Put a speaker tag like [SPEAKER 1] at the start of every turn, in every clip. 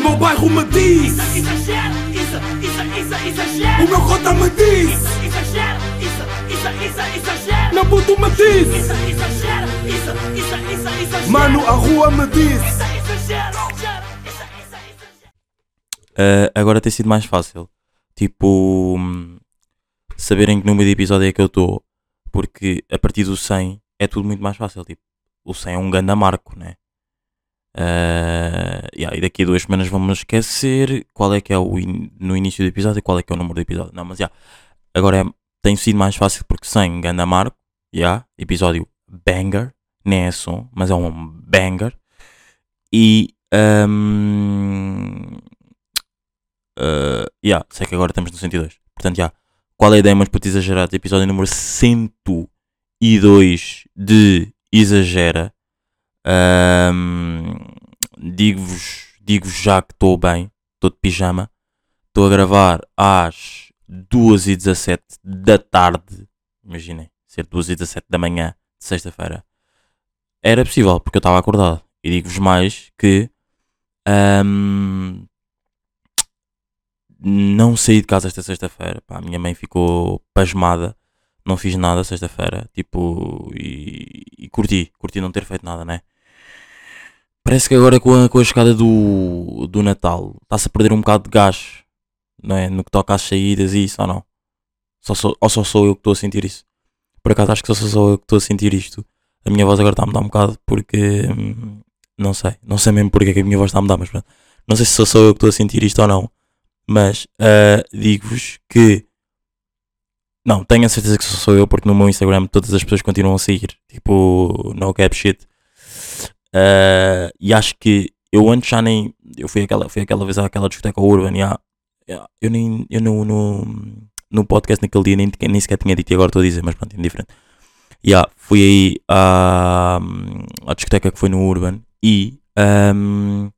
[SPEAKER 1] meu bairro me diz
[SPEAKER 2] Isso, exagero, isso, isso, isso, exagero.
[SPEAKER 1] O meu cota me diz
[SPEAKER 2] Isso, exagero, isso, isso, isso, exagero.
[SPEAKER 1] Meu puto me diz
[SPEAKER 2] Isso, exagero, isso, isso, isso, exagero.
[SPEAKER 1] Mano, a rua me diz
[SPEAKER 2] Isso, exagero.
[SPEAKER 3] Uh, agora tem sido mais fácil. Tipo, saberem que número de episódio é que eu estou. Porque a partir do 100 é tudo muito mais fácil. Tipo, o 100 é um grande marco, né? Uh, yeah, e daqui a duas semanas vamos esquecer qual é que é o in- no início do episódio e qual é que é o número do episódio. Não, mas já. agora é, tem sido mais fácil porque 100 ganda marco. Yeah, episódio banger. Nem é som, mas é um banger. E. hum, Uh, yeah, sei que agora estamos no 102. Portanto, yeah. qual é a ideia, mas para te exagerar? Episódio número 102 de Exagera. Um, digo-vos digo já que estou bem, estou de pijama. Estou a gravar às 2h17 da tarde. Imaginem, ser 2h17 da manhã de sexta-feira. Era possível, porque eu estava acordado. E digo-vos mais que. um, não saí de casa esta sexta-feira. A minha mãe ficou pasmada. Não fiz nada sexta-feira. Tipo, e, e curti. Curti não ter feito nada, né? Parece que agora com a, com a chegada do, do Natal está-se a perder um bocado de gás. Não é? No que toca às saídas e isso, ou não? Só sou, ou só sou eu que estou a sentir isso? Por acaso acho que só sou eu que estou a sentir isto. A minha voz agora está a mudar um bocado porque. hum, Não sei. Não sei mesmo porque é que a minha voz está a mudar, mas pronto. Não sei se só sou eu que estou a sentir isto ou não. Mas ah, digo-vos que. Não, tenho a certeza que sou eu, porque no meu Instagram todas as pessoas continuam a seguir. Tipo, no cap shit. Ah, e acho que eu antes já nem. Eu fui aquela, fui aquela vez àquela discoteca Urban e há- eu nem. Eu no, no, no podcast naquele dia nem, nem sequer tinha dito e agora estou a dizer, mas pronto, indiferente. Yeah, fui aí à, à discoteca que foi no Urban e. ahm,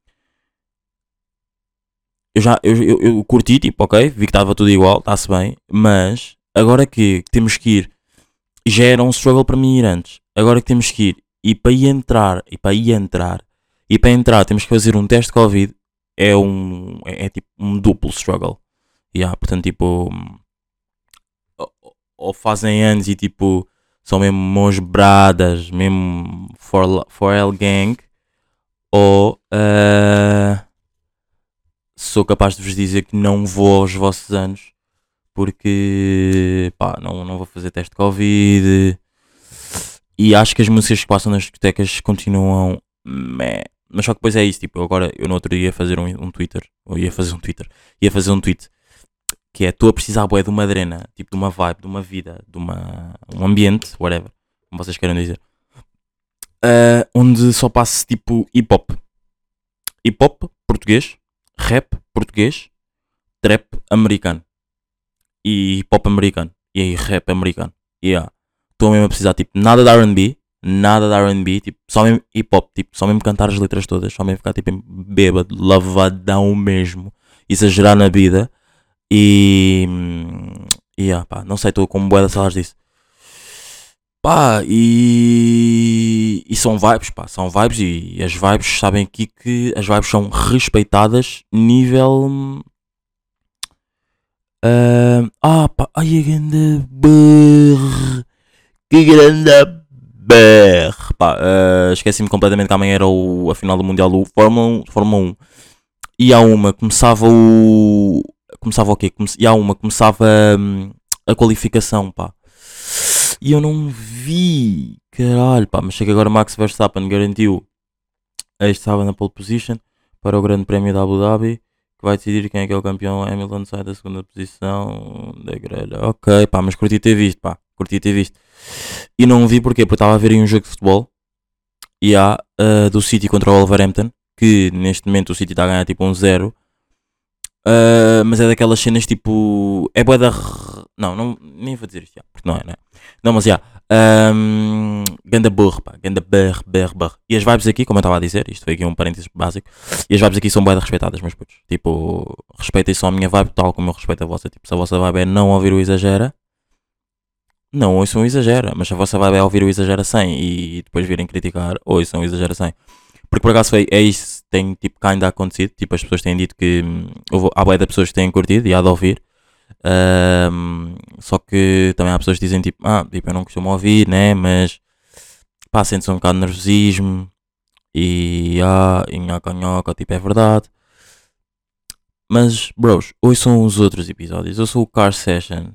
[SPEAKER 3] eu já eu, eu, eu curti, tipo, ok, vi que estava tudo igual, está-se bem, mas agora que temos que ir, já era um struggle para mim ir antes, agora que temos que ir, e para ir entrar, e para ir entrar, e para entrar temos que fazer um teste de Covid, é um, é, é tipo um duplo struggle. Yeah, portanto, tipo, ou- fazem anos e tipo, são mesmo mãos bradas, mesmo for, for L gang, ou ah, sou capaz de vos dizer que não vou aos vossos anos porque pá, não, não vou fazer teste de Covid. E acho que as músicas que passam nas discotecas continuam meh. mas só que depois é isso, tipo, agora eu no outro dia ia fazer um, um Twitter, ou ia fazer um Twitter, ia fazer um tweet que é estou a precisar bué de uma adrena, tipo de uma vibe, de uma vida, de uma, um ambiente, whatever, como vocês queiram dizer, ah, onde só passe tipo hip hop, hip hop português, rap português, trap americano e hip hop americano e rap americano. Yeah. Estou mesmo a precisar tipo nada de R&B, nada de R&B, tipo só mesmo hip hop, tipo só mesmo cantar as letras todas, só mesmo ficar tipo bêbado, lavadão mesmo, exagerar na vida e hum, yeah, pá, não sei, estou com boa de salas disso. Pá, e, e são vibes, pá, são vibes e as vibes sabem aqui que as vibes são respeitadas nível. Hum, ah, pá, ai, a grande berre, que grande berre, pá, ah, esqueci-me completamente que amanhã era o, a final do Mundial do Fórmula 1, Fórmula 1 e há uma, começava o. Começava o quê? Come, e há uma, começava hum, a qualificação, pá. E eu não vi. Caralho, pá. Mas que agora Max Verstappen garantiu este sábado na pole position para o Grande Prémio da Abu Dhabi. Que vai decidir quem é que é o campeão. Hamilton sai da segunda posição da grelha. Ok, pá. Mas curti ter visto, pá. Curti ter visto. E não vi porquê? Porque estava a ver aí um jogo de futebol. E há ah, do City contra o Wolverhampton. Que neste momento o City está a ganhar tipo um 0. Uh, mas é daquelas cenas tipo. É boa da. Não, não, nem vou dizer isto, já, porque não é, né? Não, mas já. Um, ganda burro, pá. Ganda berre, berre, berre. E as vibes aqui, como eu estava a dizer, isto foi aqui um parênteses básico. E as vibes aqui são bem respeitadas, meus putos. Tipo, respeitem só a minha vibe, tal como eu respeito a vossa. Tipo, se a vossa vibe é não ouvir o exagera, não ouçam o exagera. Mas se a vossa vibe é ouvir o exagera sem e depois virem criticar, ouçam o exagera sem. Porque por acaso foi, é isso tem tipo ainda acontecido. Tipo, as pessoas têm dito que hum, houve, há boia de pessoas que têm curtido e há de ouvir. Ahm, só que também há pessoas que dizem tipo, ah, tipo, eu não costumo ouvir, né? Mas pá, sente-se um bocado de nervosismo e ah, nhoca, nhoca, tipo, é verdade. Mas, bros, hoje são os outros episódios. Eu sou o Car Session.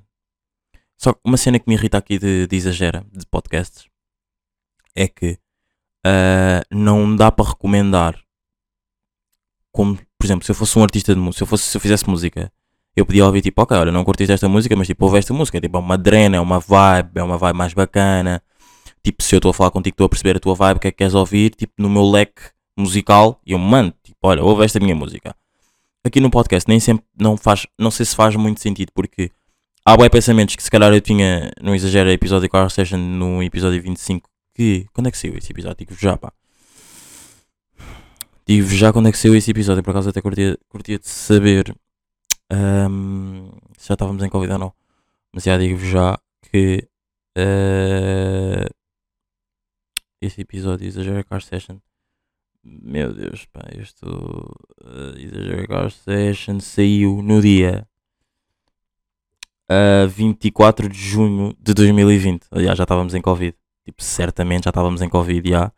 [SPEAKER 3] Só que uma cena que me irrita aqui de, de exagera, de podcasts, é que ah, não dá para recomendar. Como, por exemplo, se eu fosse um artista de música, se se eu fizesse música, eu podia ouvir tipo, ok, olha, não curtiste esta música, mas tipo, ouve esta música, tipo, é uma drena, é uma vibe, é uma vibe mais bacana. Tipo, se eu estou a falar contigo, estou a perceber a tua vibe, o que é que queres ouvir, tipo, no meu leque musical, e eu mando, tipo, olha, ouve esta minha música. Aqui no podcast nem sempre, não faz, não sei se faz muito sentido, porque há bem pensamentos que se calhar eu tinha, não exagero, episódio Car Session no episódio 25, que, quando é que saiu esse episódio? Digo já, pá. Digo já quando é que saiu esse episódio, por acaso até curtia, curtia de saber se já estávamos em Covid ou não. Mas já digo já que eh, esse episódio Exagera Car Session. Meu Deus, pá, este uh, Exagera Car Session saiu no dia uh, 24 de junho de 2020. Aliás, já estávamos em Covid. Tipo, certamente já estávamos em Covid já.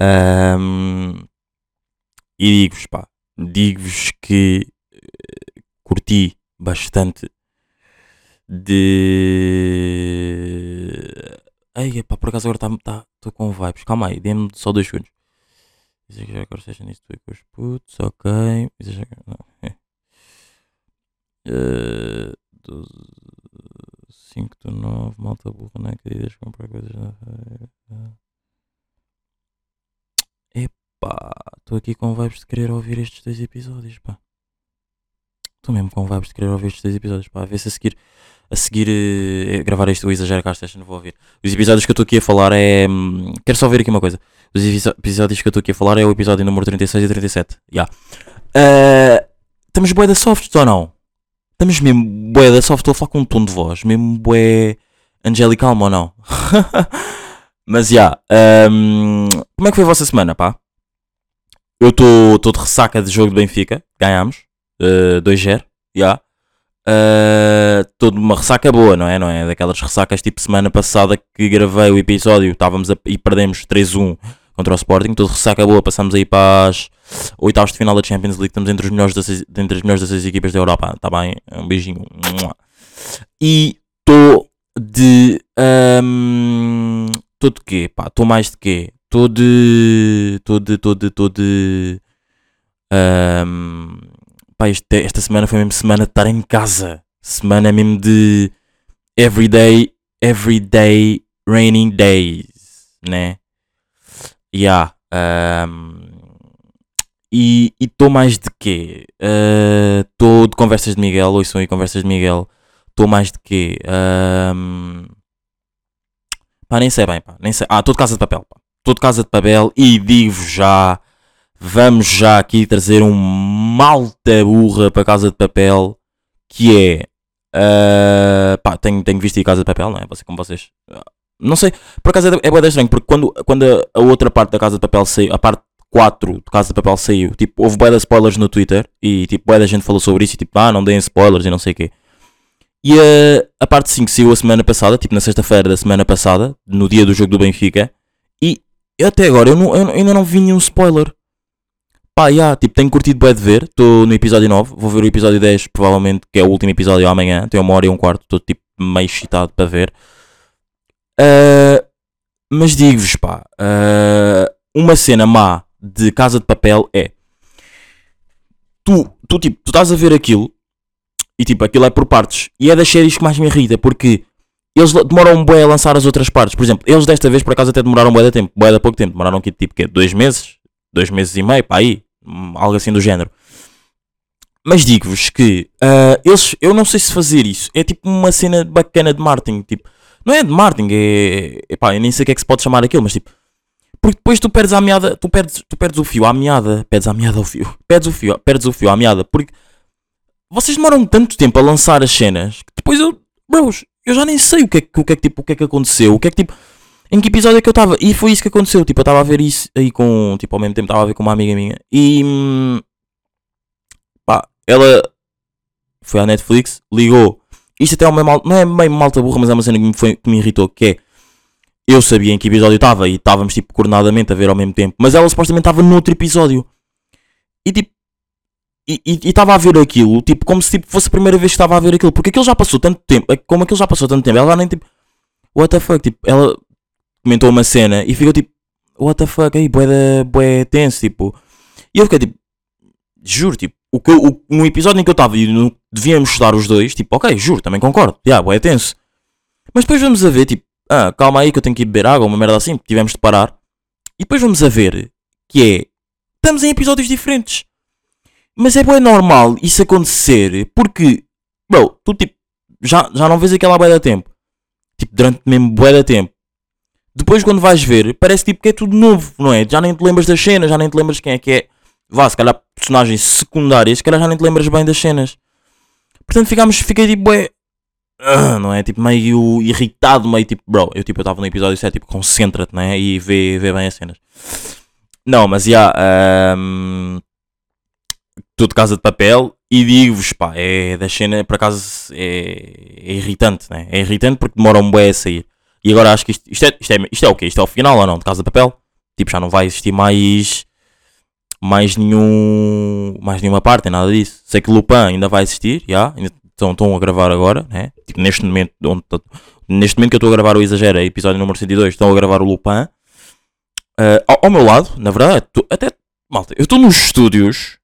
[SPEAKER 3] Ahm, e digo-vos, pá, digo-vos que curti bastante de. Ai, pá, por acaso agora estou tá, tô com vibes. Calma aí, dê-me só dois segundos. Exagero agora seja nisso tu com os putos, ok. Exagero. Não. é. Eh, 12, 5 do 9, malta burra, não é? Queridas comprar coisas na. Epá, estou aqui com vibes de querer ouvir estes dois episódios, pá. Estou mesmo com vibes de querer ouvir estes dois episódios, pá. A ver se a seguir, a seguir eh, a gravar este o Exagero Cast Session vou ouvir. Os episódios que eu estou aqui a falar é. hum, Quero só ver aqui uma coisa. Os episódios que eu estou aqui a falar é o episódio número 36 e 37. Já. Ah, estamos bué da softs ou não? Estamos mesmo bué da soft. Estou a falar com um tom de voz. Mesmo bué angelical ou não? Mas já. hum, como é que foi a vossa semana, pá? Eu estou de ressaca de jogo de Benfica. Ganhámos. Uh, 2-0. Já. Estou de uma ressaca boa, não é? Não é? Daquelas ressacas tipo semana passada que gravei o episódio estávamos a- e perdemos 3-1 contra o Sporting. De ressaca boa. Passamos aí para as oitavos de final da Champions League. Estamos entre, os melhores das entre as melhores das seis equipas da Europa. Está bem? Um beijinho. E estou de. Estou de quê? Estou mais de quê? Estou de. Estou de. Estou de. De. ahm, pá, este- esta semana foi mesmo semana de estar em casa. Semana mesmo de. Everyday. Everyday raining days. Né? Yeah. ahm, e estou mais de quê? Estou de conversas de Miguel, ouçam aí conversas de Miguel. Estou mais de quê? Ahm, pá, nem sei bem, pá. Nem sei. Ah, estou de casa de papel. Estou de casa de papel e digo já. Vamos já aqui trazer um malta burra para casa de papel que é. ah, pá, tenho, tenho visto aí casa de papel, não é? Você, como vocês. ah, Não sei, por acaso é, é da estranho, porque quando, quando a, a outra parte da casa de papel saiu, a parte 4 de Casa de Papel saiu, tipo, houve bué spoilers no Twitter e tipo, bué da gente falou sobre isso e tipo, ah, não deem spoilers e não sei o quê. E a, a parte 5 saiu a semana passada, tipo na sexta-feira da semana passada, no dia do jogo do Benfica, e até agora eu, não, eu ainda não vi nenhum spoiler. Pá, já, tipo, tenho curtido bué de ver, estou no episódio 9, vou ver o episódio 10, provavelmente, que é o último episódio amanhã, tem uma hora e um quarto, estou tipo meio excitado para ver. Ah, mas digo-vos, pá, ah, uma cena má de Casa de Papel é tu, tu, tipo, tu estás a ver aquilo e tipo, aquilo é por partes. E é das séries que mais me irrita porque eles demoram um bué a lançar as outras partes. Por exemplo, eles desta vez por acaso até demoraram um bué de tempo, bué de pouco tempo, demoraram aqui tipo, quê? dois meses, dois meses e meio, pá, aí, algo assim do género. Mas digo-vos que ah, eles, eu não sei se fazer isso, é tipo uma cena bacana de marketing, tipo, não é de marketing, é, é pá, eu nem sei o que é que se pode chamar aquilo, mas tipo, porque depois tu perdes a meada, tu perdes, tu perdes o fio à meada, perdes a meada ao fio, perdes o fio, perdes o fio à meada, porque vocês demoram tanto tempo a lançar as cenas que depois eu, bros, eu já nem sei o que é o que, é tipo, o que, é que aconteceu, o que é que tipo, Em que episódio é que eu estava? E foi isso que aconteceu. Tipo, eu estava a ver isso aí com. Tipo, ao mesmo tempo estava a ver com uma amiga minha. E. hum, Pá, ela foi à Netflix, ligou. Isto até é uma mal, não é meio malta burra, mas é uma cena que me, foi, que me irritou. Que é. Eu sabia em que episódio estava e estávamos tipo coordenadamente a ver ao mesmo tempo. Mas ela supostamente estava noutro episódio. E tipo. E estava a ver aquilo, tipo, como se tipo, fosse a primeira vez que estava a ver aquilo. Porque aquilo já passou tanto tempo. é Como aquilo já passou tanto tempo, ela nem tipo. What the fuck? Tipo, ela comentou uma cena e ficou tipo. What the fuck? Aí, bué, da- bué tenso, tipo. E eu fiquei tipo. Juro, tipo. O que eu, o- no episódio em que eu estava e devíamos estudar os dois, tipo, ok, juro, também concordo. Já, bué tenso. Mas depois vamos a ver, tipo, ah, calma aí que eu tenho que ir beber água, uma merda assim, tivemos de parar. E depois vamos a ver que é. Estamos em episódios diferentes. Mas é bem normal isso acontecer porque, bro, tu tipo, já, já não vês aquela bué da tempo. Tipo, durante mesmo bué da tempo. Depois quando vais ver, parece tipo que é tudo novo, não é? Já nem te lembras das cenas, já nem te lembras quem é que é. Vá, se calhar personagens secundárias, se calhar já nem te lembras bem das cenas. Portanto, ficámos, fiquei tipo, ah, não é? Tipo, meio irritado, meio tipo, bro, eu tipo, estava no episódio 7, tipo, concentra-te, não é? E vê, vê bem as cenas. Não, mas já, ahm, tudo Casa de Papel e digo-vos, pá, é da cena, por acaso, é, é irritante, né? É irritante porque demora um bué a sair. E agora acho que isto, isto, é, isto, é, isto é o quê? Isto é o final ou não? De Casa de Papel? Tipo, já não vai existir mais. Mais nenhum. Mais nenhuma parte, nem nada disso. Sei que Lupin ainda vai existir, já. estão, a gravar agora, né? Tipo, neste momento, onde tô- neste momento que eu estou a gravar o Exagera, episódio número 102, estão a gravar o Lupin. Ah, ao, ao meu lado, na verdade, tô- até. Malta, eu estou nos estúdios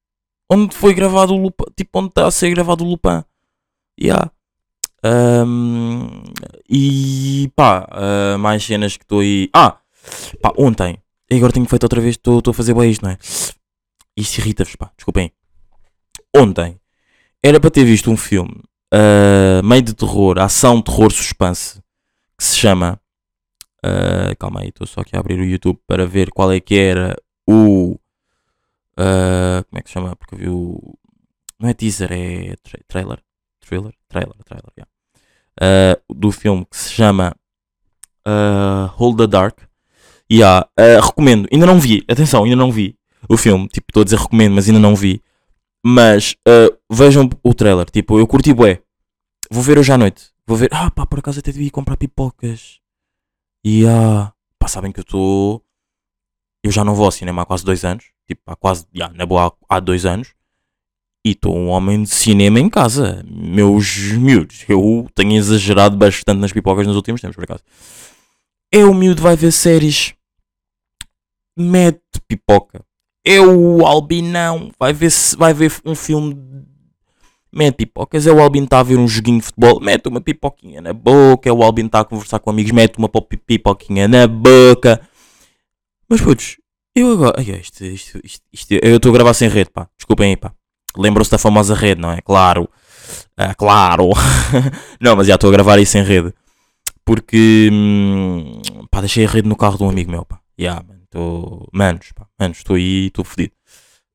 [SPEAKER 3] onde foi gravado o Lupin. Tipo, onde está a ser gravado o Lupin. Yeah. Ahm, e pá, ah, mais cenas que estou aí. Ah, pá, ontem. E agora tenho feito outra vez, estou a fazer bem isto, não é? Isto irrita-vos, pá, desculpem. Ontem era para ter visto um filme ah, meio de terror, ação, terror, suspense, que se chama. ah, calma aí, estou só aqui a abrir o YouTube para ver qual é que era o. como é que se chama? Porque eu vi o. Não é teaser, é tra- trailer. Thriller? Trailer, trailer, yeah. Ah, do filme que se chama ah, Hold the Dark. Yeah, ah, recomendo, ainda não vi, atenção, ainda não vi o filme. Tipo, estou a dizer recomendo, mas ainda não vi. Mas ah, vejam o trailer. Tipo, eu curti bué. Vou ver hoje à noite. Vou ver. Ah, pá, por acaso até devia ir comprar pipocas. E ah, pá, sabem que eu estou. Eu já não vou ao cinema há quase dois anos. Tipo, há quase. Yeah, na boa, há, há dois anos. E estou um homem de cinema em casa. Meus miúdos. Eu tenho exagerado bastante nas pipocas nos últimos tempos, por acaso. É o miúdo vai ver séries. Mete pipoca. É o Albinão. Vai ver, vai ver um filme. Mete pipocas. É o Albino está a ver um joguinho de futebol. Mete uma pipoquinha na boca. É o Albino está a conversar com amigos. Mete uma pipoquinha na boca. Mas putos, eu agora. Ai, isto, isto, isto, isto- eu estou a gravar sem rede, pá. Desculpem aí, pá. Lembram-se da famosa rede, não é? Claro. Ah, claro. não, mas já estou a gravar aí sem rede. Porque. hum, pá, deixei a rede no carro de um amigo meu, pá. Ya, mano. Estou. Manos, pá. Manos, estou aí, estou fodido.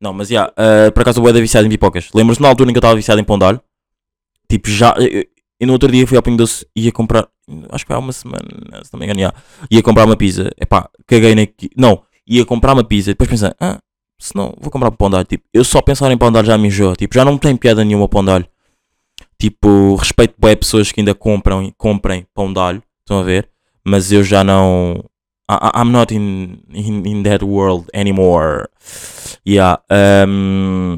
[SPEAKER 3] Não, mas já. ah, por acaso eu era viciado em pipocas. Lembram-se na altura em que eu estava viciado em pão de alho? Tipo, já. E no outro dia fui ao Pingo Doce e ia comprar. Acho que há uma semana, se não me engano. Ia comprar uma pizza. Epá, caguei na. Não, ia comprar uma pizza. Depois pensei, ah, se não, vou comprar pão de alho. Tipo, eu só pensar em alho já me enjoa. Tipo, já não tem piada nenhuma de alho. Tipo, respeito bem pessoas que ainda compram, comprem alho. Estão a ver? Mas eu já não. I- I'm not in, in, in that world anymore. Yeah. um,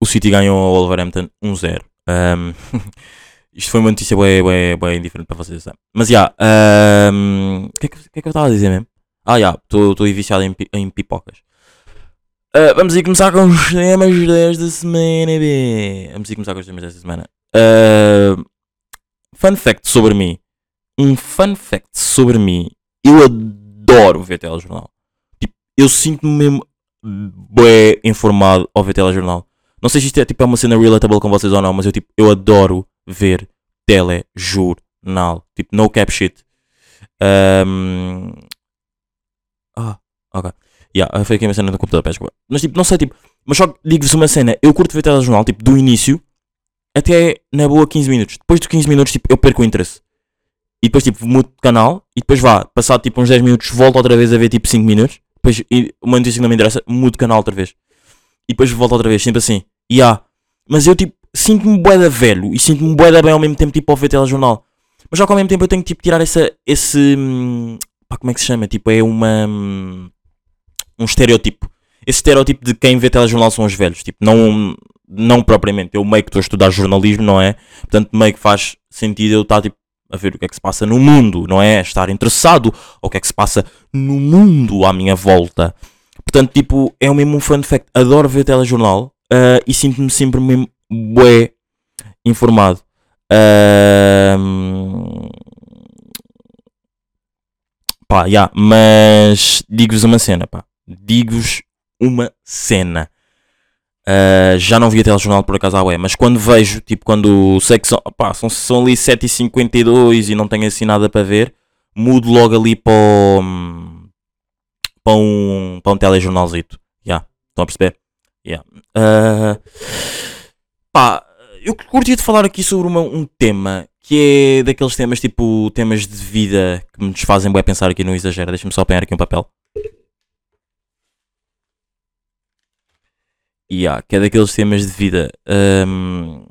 [SPEAKER 3] o City ganhou ao Wolverhampton 1-0. Um, isto foi uma notícia bem, bem, bem diferente para vocês. sabe? Mas já. um, O que, é que, o que é que eu estava a dizer mesmo? Ah, já. Estou viciado em, em pipocas. Ah, vamos aí começar com os temas desta semana, B. Vamos aí começar com os temas desta semana. Ah, fun fact sobre mim. Um fun fact sobre mim. Eu adoro ver telejornal. Tipo, eu sinto-me mesmo bem informado ao ver telejornal. Não sei se isto é, tipo, é uma cena relatable com vocês ou não, mas eu, tipo, eu adoro ver telejornal. Tipo, no cap shit. Ahm, Ah, ok. Yeah, foi aqui uma cena no computador, peço desculpa. Mas tipo, não sei, tipo, mas só digo-vos uma cena, eu curto ver telejornal, tipo, do início até na boa 15 minutos. Depois de 15 minutos, tipo, eu perco o interesse. e depois tipo mudo de canal e depois vá, passado tipo uns 10 minutos, volto outra vez a ver tipo 5 minutos, depois uma notícia que não me interessa, mudo de canal outra vez. E depois volto outra vez, sempre assim. E há. Mas eu tipo, sinto-me boeda velho e sinto-me boeda bem ao mesmo tempo tipo ao ver telejornal. Mas já que ao mesmo tempo eu tenho que tipo tirar essa, esse. Pá, como é que se chama? Tipo, é uma. Um estereótipo. Esse estereótipo de quem vê telejornal são os velhos. Tipo, não, não propriamente. Eu meio que estou a estudar jornalismo, não é? Portanto, meio que faz sentido eu estar tipo a ver o que é que se passa no mundo, não é? Estar interessado ao que é que se passa no mundo à minha volta. Portanto, tipo, é o mesmo um fun fact. Adoro ver telejornal ah, e sinto-me sempre mesmo bué informado. Ahm, Pá, já, mas digo-vos uma cena, pá. Digo-vos uma cena. Ah, já não via telejornal por acaso à ué, mas quando vejo, tipo, quando sei que são, pá, são, são ali 7h52 e não tenho assim nada para ver, mudo logo ali para o, para um, para um telejornalzito. Já, estão a perceber? Já. Ah, pá, eu curtia de falar aqui sobre uma- um tema que é daqueles temas tipo temas de vida que me desfazem bem pensar aqui no exagero. Deixa-me só apanhar aqui um papel. Yeah, que é daqueles temas de vida hum,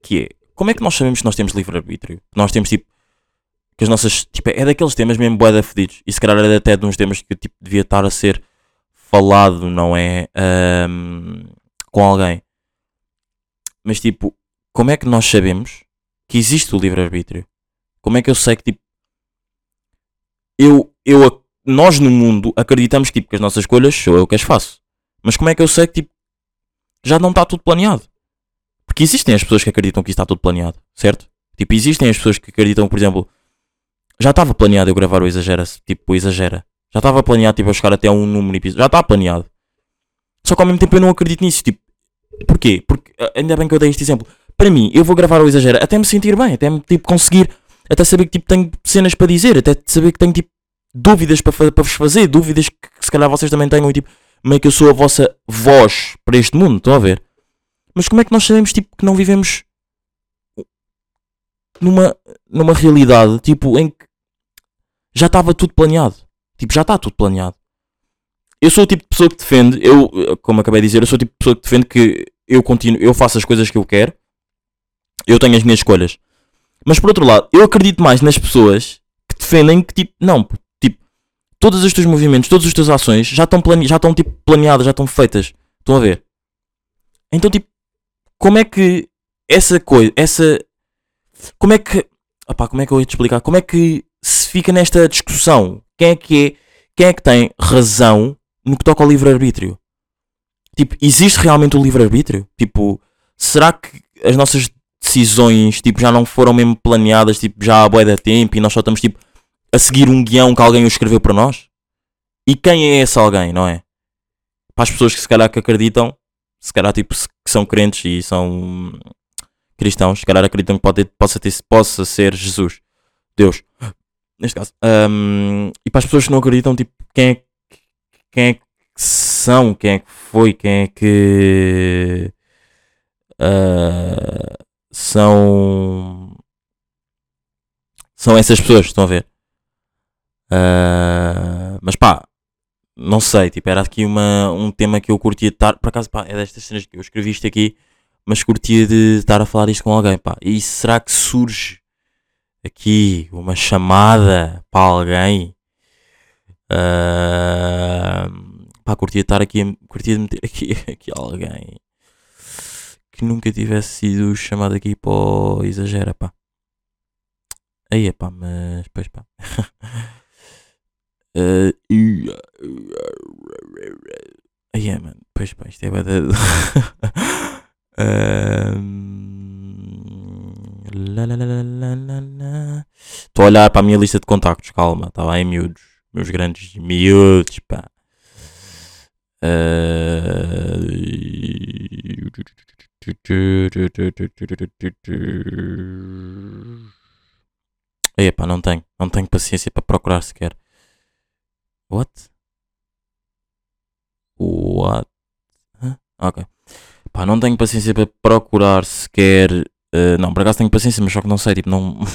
[SPEAKER 3] que é como é que nós sabemos que nós temos livre-arbítrio? Nós temos tipo que as nossas tipo, é daqueles temas mesmo boeda fedidos e se calhar era até de uns temas que tipo, devia estar a ser falado, não é? Hum, com alguém, mas tipo, como é que nós sabemos que existe o livre-arbítrio? Como é que eu sei que tipo eu, eu nós no mundo acreditamos tipo, que as nossas escolhas sou eu que as faço, mas como é que eu sei que tipo já não está tudo planeado? Porque existem as pessoas que acreditam que está tudo planeado, certo? Tipo, existem as pessoas que acreditam, por exemplo, já estava planeado eu gravar o Exagera, tipo, o Exagera. Já estava planeado, tipo, eu chegar até um número de episódios. Já está planeado. Só que ao mesmo tempo eu não acredito nisso, tipo, porquê? Porque, ainda bem que eu dei este exemplo. Para mim, eu vou gravar o Exagera até me sentir bem, até me, tipo, conseguir, até saber que, tipo, tenho cenas para dizer, até saber que tenho, tipo, dúvidas para, para vos fazer, dúvidas que, que se calhar vocês também tenham e, tipo, meio que eu sou a vossa voz para este mundo, estão a ver? Mas como é que nós sabemos, tipo, que não vivemos numa, numa realidade, tipo, em que já estava tudo planeado? Tipo, já está tudo planeado. Eu sou o tipo de pessoa que defende, eu, como acabei de dizer, eu sou o tipo de pessoa que defende que eu continuo, eu faço as coisas que eu quero, eu tenho as minhas escolhas. Mas por outro lado, eu acredito mais nas pessoas que defendem que, tipo, não, tipo, todos os teus movimentos, todas as tuas ações já estão, plane... já estão tipo, planeadas, já estão feitas. Estão a ver? Então, tipo, como é que essa coisa, essa. Como é que. Opá, como é que eu ia te explicar? Como é que se fica nesta discussão? Quem é que é. Quem é que tem razão no que toca ao livre-arbítrio? Tipo, existe realmente o livre-arbítrio? Tipo, será que as nossas decisões tipo, já não foram mesmo planeadas tipo, já há bué de tempo e nós só estamos tipo, a seguir um guião que alguém escreveu para nós? E quem é esse alguém, não é? Para as pessoas que se calhar que acreditam, se calhar tipo, que são crentes e são cristãos, se calhar acreditam que pode, possa, ter, possa ser Jesus, Deus, neste caso. Ahm, e para as pessoas que não acreditam, tipo, quem é, que- quem é que são, quem é que foi, quem é que ah, são são essas pessoas, estão a ver? Ah, mas pá, não sei, tipo, era aqui uma, um tema que eu curtia de estar, por acaso, pá, é destas cenas que eu escrevi isto aqui, mas curtia de estar a falar isto com alguém, pá. E será que surge aqui uma chamada para alguém? Ah, pá, curtia de estar aqui, curtia de meter aqui, aqui alguém que nunca tivesse sido chamado aqui para o exagera, pá. Aí é pá, mas pois pá. Eh, Aí é, mano. Pois pá, isto é lá. Estou a olhar para a minha lista de contactos, calma, está bem, miúdos. Meus grandes miúdos, pá. Aí, pá, não tenho. Não tenho paciência para procurar sequer. What? What? Hã? Ok. Pá, não tenho paciência para procurar sequer. eh, não, por acaso tenho paciência, mas só que não sei, tipo, não.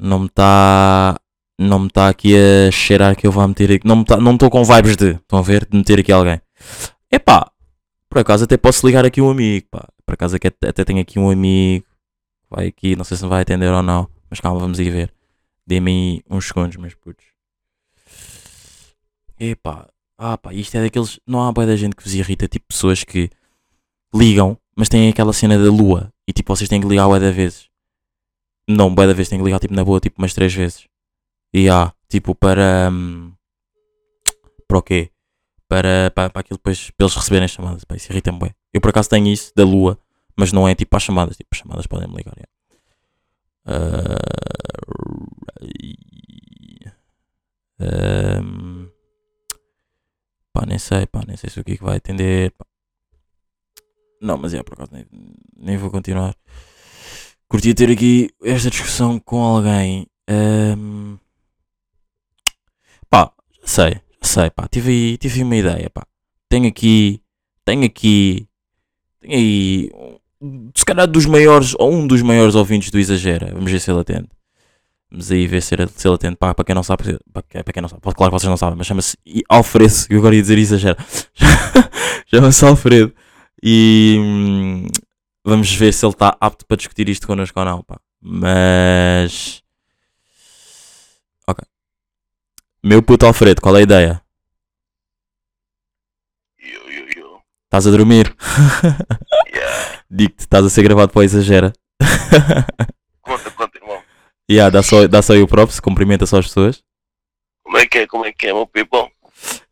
[SPEAKER 3] Não me está. Não me está aqui a cheirar que eu vá meter aqui. Não me tá, estou com vibes de. Estão a ver? De meter aqui alguém. Epá, por acaso até posso ligar aqui um amigo, pá. Por acaso até, tenho aqui um amigo. Vai aqui, não sei se vai atender ou não. Mas calma, vamos ir ver. Dê-me aí uns segundos, meus putos. Epá, ah pá, isto é daqueles. Não há boa da gente que vos irrita, tipo pessoas que ligam, mas têm aquela cena da lua e tipo vocês têm que ligar bué da vezes. Não, bué da vezes têm que ligar tipo na boa, tipo umas três vezes. E há, tipo para. hum, para o quê? Para, para, para aquilo depois, para eles receberem as chamadas. Pá, isso irrita-me bué. Eu por acaso tenho isso da lua, mas não é tipo para as chamadas. Tipo, as chamadas podem me ligar. é. Ahm, pá, nem sei, pá, nem sei se o que vai atender. pá. Não, mas é, por acaso nem, nem vou continuar. Curtia ter aqui esta discussão com alguém. Ahm, pá, já sei, sei, pá, tive aí, tive uma ideia, pá. Tenho aqui, tenho aqui, tenho aí, se calhar dos maiores, ou um dos maiores ouvintes do Exagera. Vamos ver se ele atende. Vamos aí ver se ele, atende. Pá, para quem não sabe, para, para quem não sabe, claro que vocês não sabem, mas chama-se Alfredo. Eu agora ia dizer Exagera. chama-se Alfredo. E hum, vamos ver se ele está apto para discutir isto connosco ou não, pá. Mas. Ok. Meu puto Alfredo, qual é a ideia?
[SPEAKER 4] Yo, yo, yo.
[SPEAKER 3] Estás a dormir?
[SPEAKER 4] Yeah.
[SPEAKER 3] Digo-te, estás a ser gravado para o Exagera.
[SPEAKER 4] Conta, conta, irmão.
[SPEAKER 3] yeah, dá só, dá só aí o props, cumprimenta só as pessoas.
[SPEAKER 4] Como é que é? Como é que é, meu people?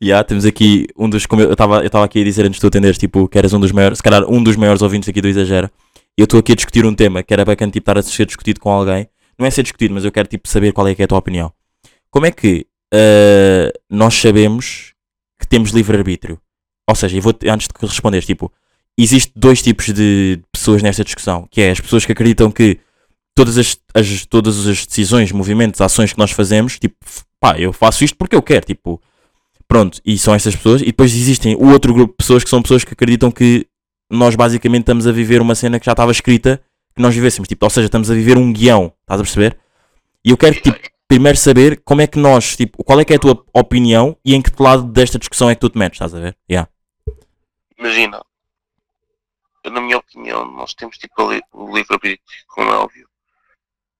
[SPEAKER 3] Yeah, temos aqui um dos. Como eu estava eu aqui a dizer antes de tu atenderes, tipo, que eras um dos maiores, se calhar um dos maiores ouvintes aqui do Exagera. E eu estou aqui a discutir um tema que era bacana tipo, estar a ser discutido com alguém. Não é ser discutido, mas eu quero tipo, saber qual é que é a tua opinião. Como é que eh, nós sabemos que temos livre-arbítrio? Ou seja, eu vou antes de responderes, tipo, existe dois tipos de pessoas nesta discussão, que é as pessoas que acreditam que todas as, as- todas as decisões, movimentos, ações que nós fazemos, tipo, pá, eu faço isto porque eu quero, tipo, Pronto, e são estas pessoas. E depois existem o outro grupo de pessoas que são pessoas que acreditam que nós basicamente estamos a viver uma cena que já estava escrita que nós vivêssemos. Tipo, ou seja, estamos a viver um guião. Estás a perceber? E eu quero tipo, primeiro saber como é que nós, tipo, qual é que é a tua opinião e em que lado desta discussão é que tu te metes, estás a ver? Yeah.
[SPEAKER 4] Imagina, eu, na minha opinião, nós temos tipo o livre-arbítrio, como é óbvio,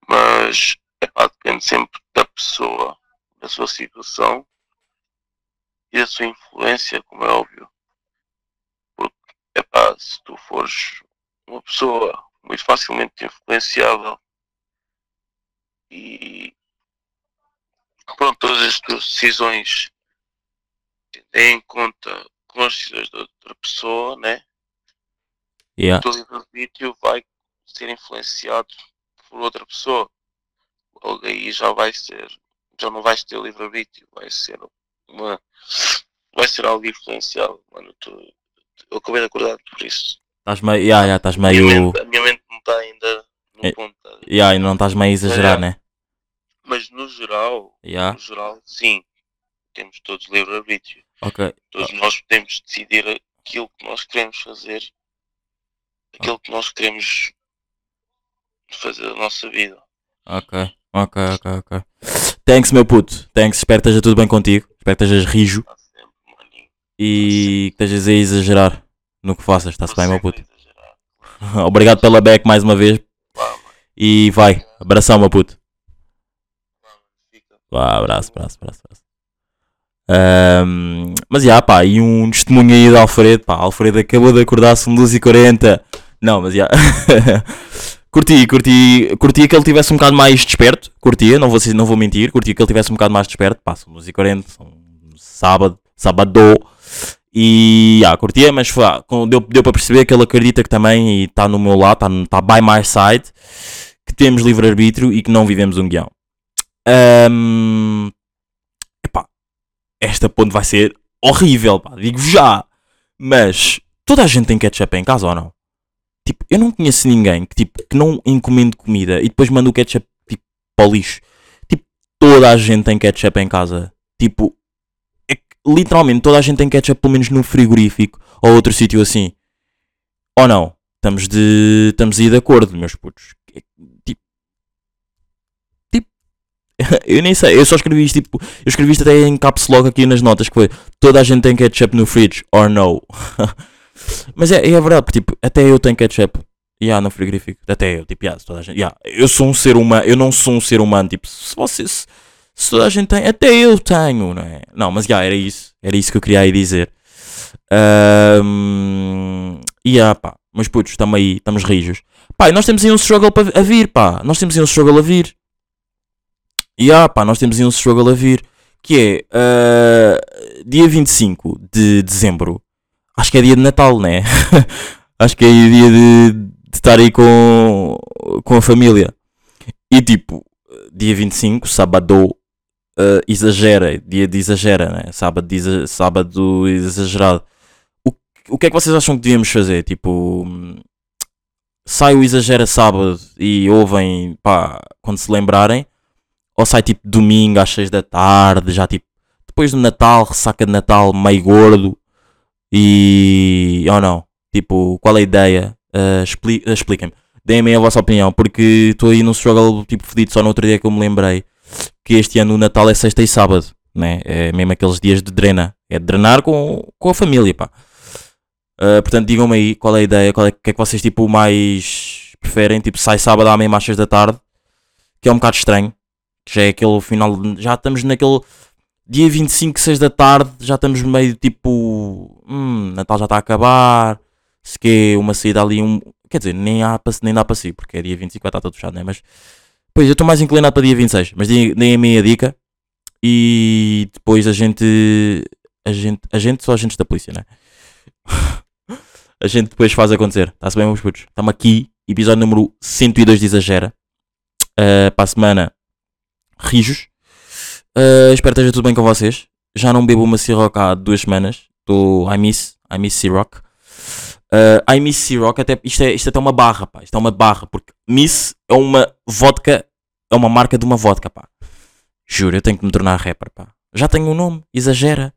[SPEAKER 4] mas epá, depende sempre da pessoa, da sua situação e da sua influência, como é óbvio. Porque, epá, se tu fores uma pessoa muito facilmente influenciável e pronto, todas as tuas decisões têm em conta com as decisões de outra pessoa, né?
[SPEAKER 3] Yeah.
[SPEAKER 4] o teu livre-arbítrio vai ser influenciado por outra pessoa. Logo aí já vai ser, já não vais ter livre-arbítrio, vai ser uma, vai ser algo influenciado, mano. Tu, eu acabei de acordar por isso.
[SPEAKER 3] Estás meio. Yeah, yeah, estás
[SPEAKER 4] A minha,
[SPEAKER 3] meio.
[SPEAKER 4] mente, a minha mente não está ainda no
[SPEAKER 3] É.
[SPEAKER 4] ponto. tá?
[SPEAKER 3] Yeah, e não estás meio a exagerar, né?
[SPEAKER 4] Mas no geral,
[SPEAKER 3] Yeah.
[SPEAKER 4] no geral, sim, temos todos livre-arbítrio.
[SPEAKER 3] Ok.
[SPEAKER 4] Todos nós podemos decidir aquilo que nós queremos fazer, aquilo que nós queremos fazer da nossa vida.
[SPEAKER 3] Ok. Ok, ok, ok. Thanks, meu puto. Thanks. Espero que esteja tudo bem contigo. Espero que estejas rijo
[SPEAKER 4] sempre, maninho.
[SPEAKER 3] e que estejas a exagerar no que faças. Está-se bem, meu puto. Obrigado pela back mais uma vez. E vai. Abração, meu puto.
[SPEAKER 4] Vá,
[SPEAKER 3] abraço, abraço, abraço. abraço. Ahm, mas já, pá, e um testemunho aí de Alfredo. Pá, Alfredo acabou de acordar, são 12h40. Não, mas já. curti, curti, curti que ele tivesse um bocado mais desperto. Curtia, não vou, não vou mentir. Curti que ele tivesse um bocado mais desperto. Pá, são 12h40, são sábado, sábado. E já, curtia, mas foi, ah, deu, deu para perceber que ele acredita que também está no meu lado, está tá by my side, que temos livre-arbítrio e que não vivemos um guião. Ahm, epá, esta ponte vai ser horrível, pá, digo já. Mas toda a gente tem ketchup em casa ou não? Tipo, eu não conheço ninguém que, tipo, que não encomende comida e depois manda o ketchup tipo, para o lixo. Tipo, toda a gente tem ketchup em casa. Tipo, é literalmente toda a gente tem ketchup pelo menos no frigorífico ou outro sítio assim. Ou não? Estamos de. Estamos aí de acordo, meus putos. Eu nem sei, eu só escrevi isto tipo, eu escrevi isto até em caps logo aqui nas notas que foi toda a gente tem ketchup no fridge or no. Mas é, é verdade, porque, tipo, até eu tenho ketchup. Yeah, no frigorífico. Até eu, tipo, yeah, toda a gente. Yeah, eu sou um ser humano, eu não sou um ser humano, tipo, se vocês. Se toda a gente tem, até eu tenho, não é? Não, mas já, yeah, era isso. Era isso que eu queria aí dizer. Um, yeah, pá, mas putos, estamos aí, estamos rijos. Pá, nós temos aí um struggle a vir, pá. Nós temos aí um struggle a vir. E yeah, pá, nós temos aí um struggle a vir. Que é uh, dia 25 de dezembro. Acho que é dia de Natal, né? Acho que é dia de, estar aí com, com a família. E tipo, dia 25, sábado, uh, exagera. Dia de exagera, né? Sábado, exa sábado exagerado. O, o que é que vocês acham que devíamos fazer? Tipo, sai o exagera sábado e ouvem, pá, quando se lembrarem. Ou sai tipo domingo às 6 da tarde, já tipo, depois do Natal, ressaca de Natal, meio gordo. E. ou não? Tipo, qual é a ideia? Uh, expli Expliquem-me. Deem-me a vossa opinião, porque estou aí num struggle tipo fedido só no outro dia que eu me lembrei que este ano o Natal é sexta e sábado, né? É mesmo aqueles dias de drena. É de drenar com, com a família, pá. Uh, portanto, digam-me aí qual é a ideia, qual é que é que vocês tipo mais preferem. Tipo, sai sábado à meia às da tarde, que é um bocado estranho. Já é aquele final, já estamos naquele dia 25, 6 da tarde, já estamos meio tipo. Hum, Natal já está a acabar. Se que uma saída ali, um. Quer dizer, nem, há, nem dá para si, porque é dia 25 vai estar todo fechado, né? Mas. Pois, eu estou mais inclinado para dia 26, mas deem a minha dica. E depois a gente. A gente. A gente só agentes da polícia, né? a gente depois faz acontecer. Está-se bem, meus putos? Estamos aqui, episódio número 102 de Exagera. Uh, para a semana, rijos. Uh, espero que esteja tudo bem com vocês. Já não bebo uma Ciroc há duas semanas. Estou. I miss. I miss Ciroc. Uh, I miss Ciroc. Até, isto, é, isto é até uma barra, pá. Isto é uma barra. Porque Miss é uma vodka. É uma marca de uma vodka, pá. Juro, eu tenho que me tornar rapper, pá. Já tenho um nome. Exagera.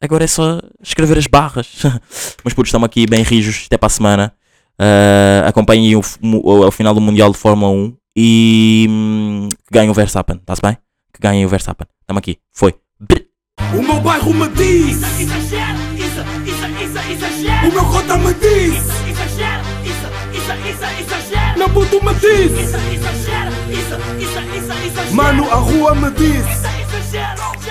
[SPEAKER 3] Agora é só escrever as barras. Mas putos, estamos aqui bem rijos. Até para a semana. Uh, acompanhem o, o, o, final do Mundial de Fórmula 1 e hum, ganhem o Verstappen. Está-se bem? Que ganhem o Verstappen. Estamos aqui. Foi.
[SPEAKER 1] O meu bairro me diz.
[SPEAKER 2] Isso, isso, isso, exagera.
[SPEAKER 1] O meu cota me diz.
[SPEAKER 2] Isso, isso, isso, exagera.
[SPEAKER 1] Meu puto me diz.
[SPEAKER 2] Isso, isso, isso.
[SPEAKER 1] Mano, a rua me diz.
[SPEAKER 2] Isso.